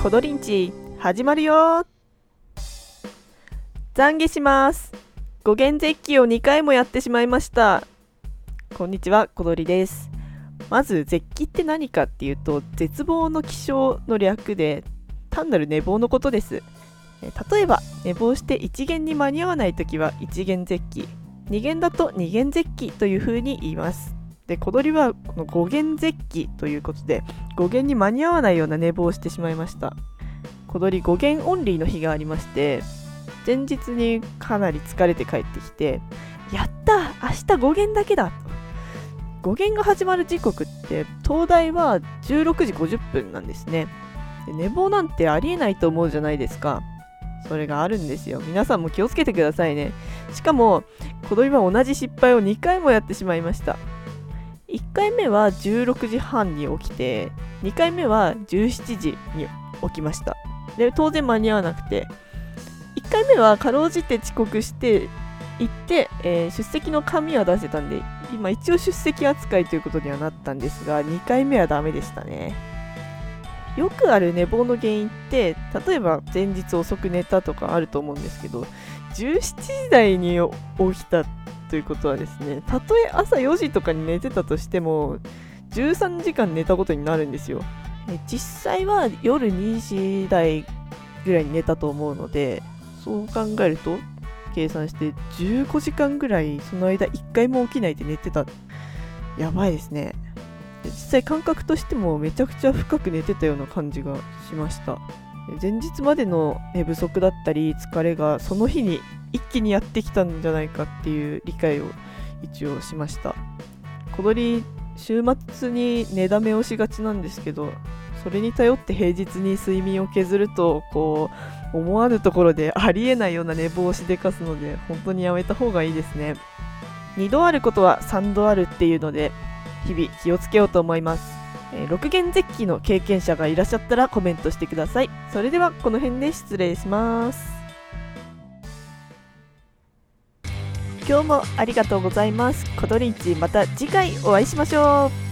コドリンチ始まるよ。懺悔します。語源絶起を2回もやってしまいました。こんにちはコドリです。まず絶起って何かっていうと絶望の気象の略で単なる寝坊のことです。例えば寝坊して一元に間に合わない時は一元絶起二元だと二元絶起というふうに言います。で小鳥はこの語源絶起ということで語源に間に合わないような寝坊をしてしまいました。小鳥語源オンリーの日がありまして前日にかなり疲れて帰ってきてやった明日語源だけだと。語源が始まる時刻って東大は16時50分なんですね。で寝坊なんてありえないと思うじゃないですか。それがあるんですよ。皆さんも気をつけてくださいね。しかも小鳥は同じ失敗を2回もやってしまいました。1回目は16時半に起きて2回目は17時に起きました。で当然間に合わなくて。1回目はかろうじて遅刻して行って、えー、出席の紙は出せたんで今一応出席扱いということにはなったんですが2回目はダメでしたね。よくある寝坊の原因って例えば前日遅く寝たとかあると思うんですけど17時台に起きたということはですねたとえ朝4時とかに寝てたとしても13時間寝たことになるんですよ。実際は夜2時台ぐらいに寝たと思うのでそう考えると計算して15時間ぐらいその間1回も起きないで寝てた。やばいですね。実際感覚としてもめちゃくちゃ深く寝てたような感じがしました。前日までの寝不足だったり疲れがその日に一気にやってきたんじゃないかっていう理解を一応しました。小鳥週末に寝だめをしがちなんですけどそれに頼って平日に睡眠を削るとこう思わぬところでありえないような寝坊をしでかすので本当にやめた方がいいですね。2度あることは3度あるっていうので日々気をつけようと思います。えー、6弦絶起の経験者がいらっしゃったらコメントしてください。それではこの辺で失礼します。今日もありがとうございます。コトリンチまた次回お会いしましょう。